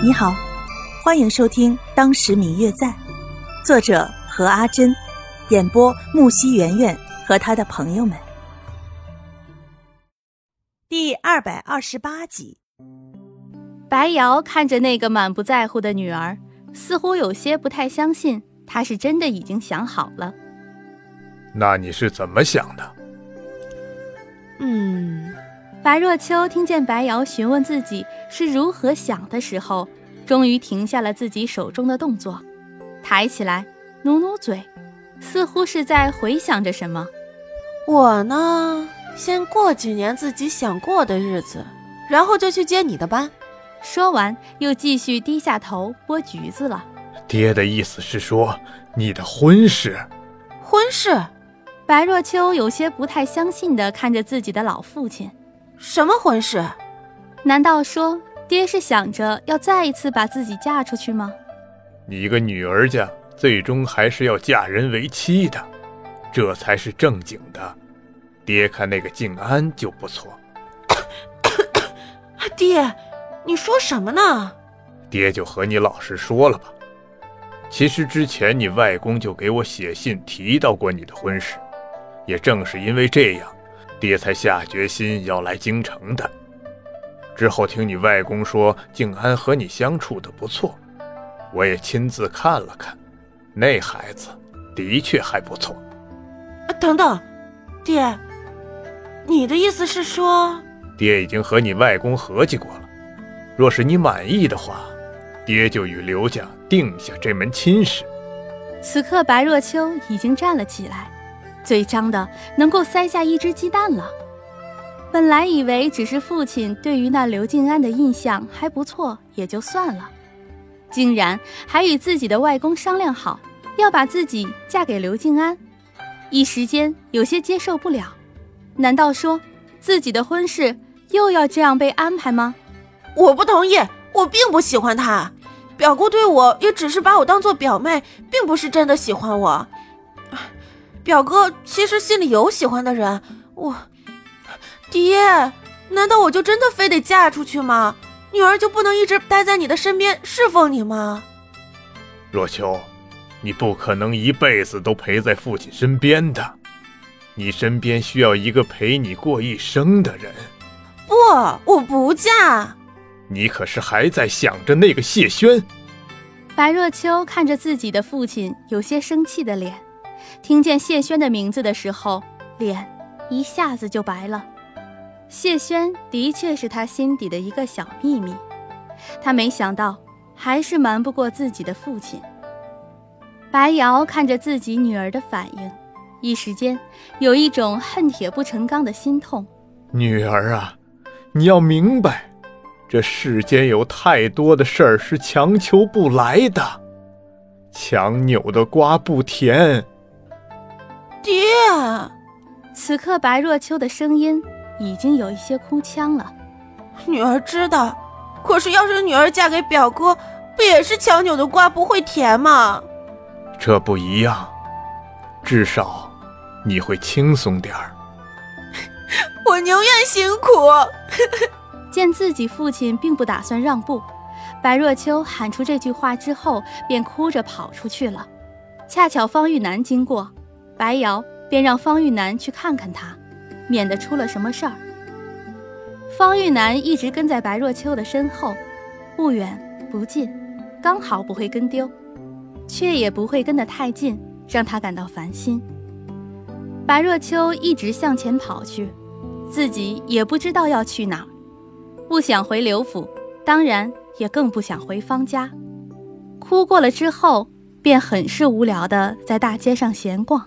你好，欢迎收听《当时明月在》，作者何阿珍，演播木西圆圆和他的朋友们。第二百二十八集，白瑶看着那个满不在乎的女儿，似乎有些不太相信她是真的已经想好了。那你是怎么想的？嗯。白若秋听见白瑶询问自己是如何想的时候，终于停下了自己手中的动作，抬起来努努嘴，似乎是在回想着什么。我呢，先过几年自己想过的日子，然后就去接你的班。说完，又继续低下头剥橘子了。爹的意思是说，你的婚事？婚事？白若秋有些不太相信的看着自己的老父亲。什么婚事？难道说爹是想着要再一次把自己嫁出去吗？你一个女儿家，最终还是要嫁人为妻的，这才是正经的。爹看那个静安就不错。爹，你说什么呢？爹就和你老实说了吧。其实之前你外公就给我写信提到过你的婚事，也正是因为这样。爹才下决心要来京城的。之后听你外公说静安和你相处的不错，我也亲自看了看，那孩子的确还不错。等等，爹，你的意思是说？爹已经和你外公合计过了，若是你满意的话，爹就与刘家定下这门亲事。此刻，白若秋已经站了起来。嘴张的能够塞下一只鸡蛋了。本来以为只是父亲对于那刘静安的印象还不错，也就算了，竟然还与自己的外公商量好要把自己嫁给刘静安，一时间有些接受不了。难道说自己的婚事又要这样被安排吗？我不同意，我并不喜欢他。表姑对我也只是把我当做表妹，并不是真的喜欢我。表哥其实心里有喜欢的人，我爹，难道我就真的非得嫁出去吗？女儿就不能一直待在你的身边侍奉你吗？若秋，你不可能一辈子都陪在父亲身边的，你身边需要一个陪你过一生的人。不，我不嫁。你可是还在想着那个谢轩？白若秋看着自己的父亲有些生气的脸。听见谢轩的名字的时候，脸一下子就白了。谢轩的确是他心底的一个小秘密，他没想到还是瞒不过自己的父亲。白瑶看着自己女儿的反应，一时间有一种恨铁不成钢的心痛。女儿啊，你要明白，这世间有太多的事儿是强求不来的，强扭的瓜不甜。爹，此刻白若秋的声音已经有一些哭腔了。女儿知道，可是要是女儿嫁给表哥，不也是强扭的瓜不会甜吗？这不一样，至少你会轻松点儿。我宁愿辛苦。见自己父亲并不打算让步，白若秋喊出这句话之后，便哭着跑出去了。恰巧方玉楠经过。白瑶便让方玉楠去看看他，免得出了什么事儿。方玉楠一直跟在白若秋的身后，不远不近，刚好不会跟丢，却也不会跟得太近，让他感到烦心。白若秋一直向前跑去，自己也不知道要去哪儿，不想回刘府，当然也更不想回方家。哭过了之后，便很是无聊的在大街上闲逛。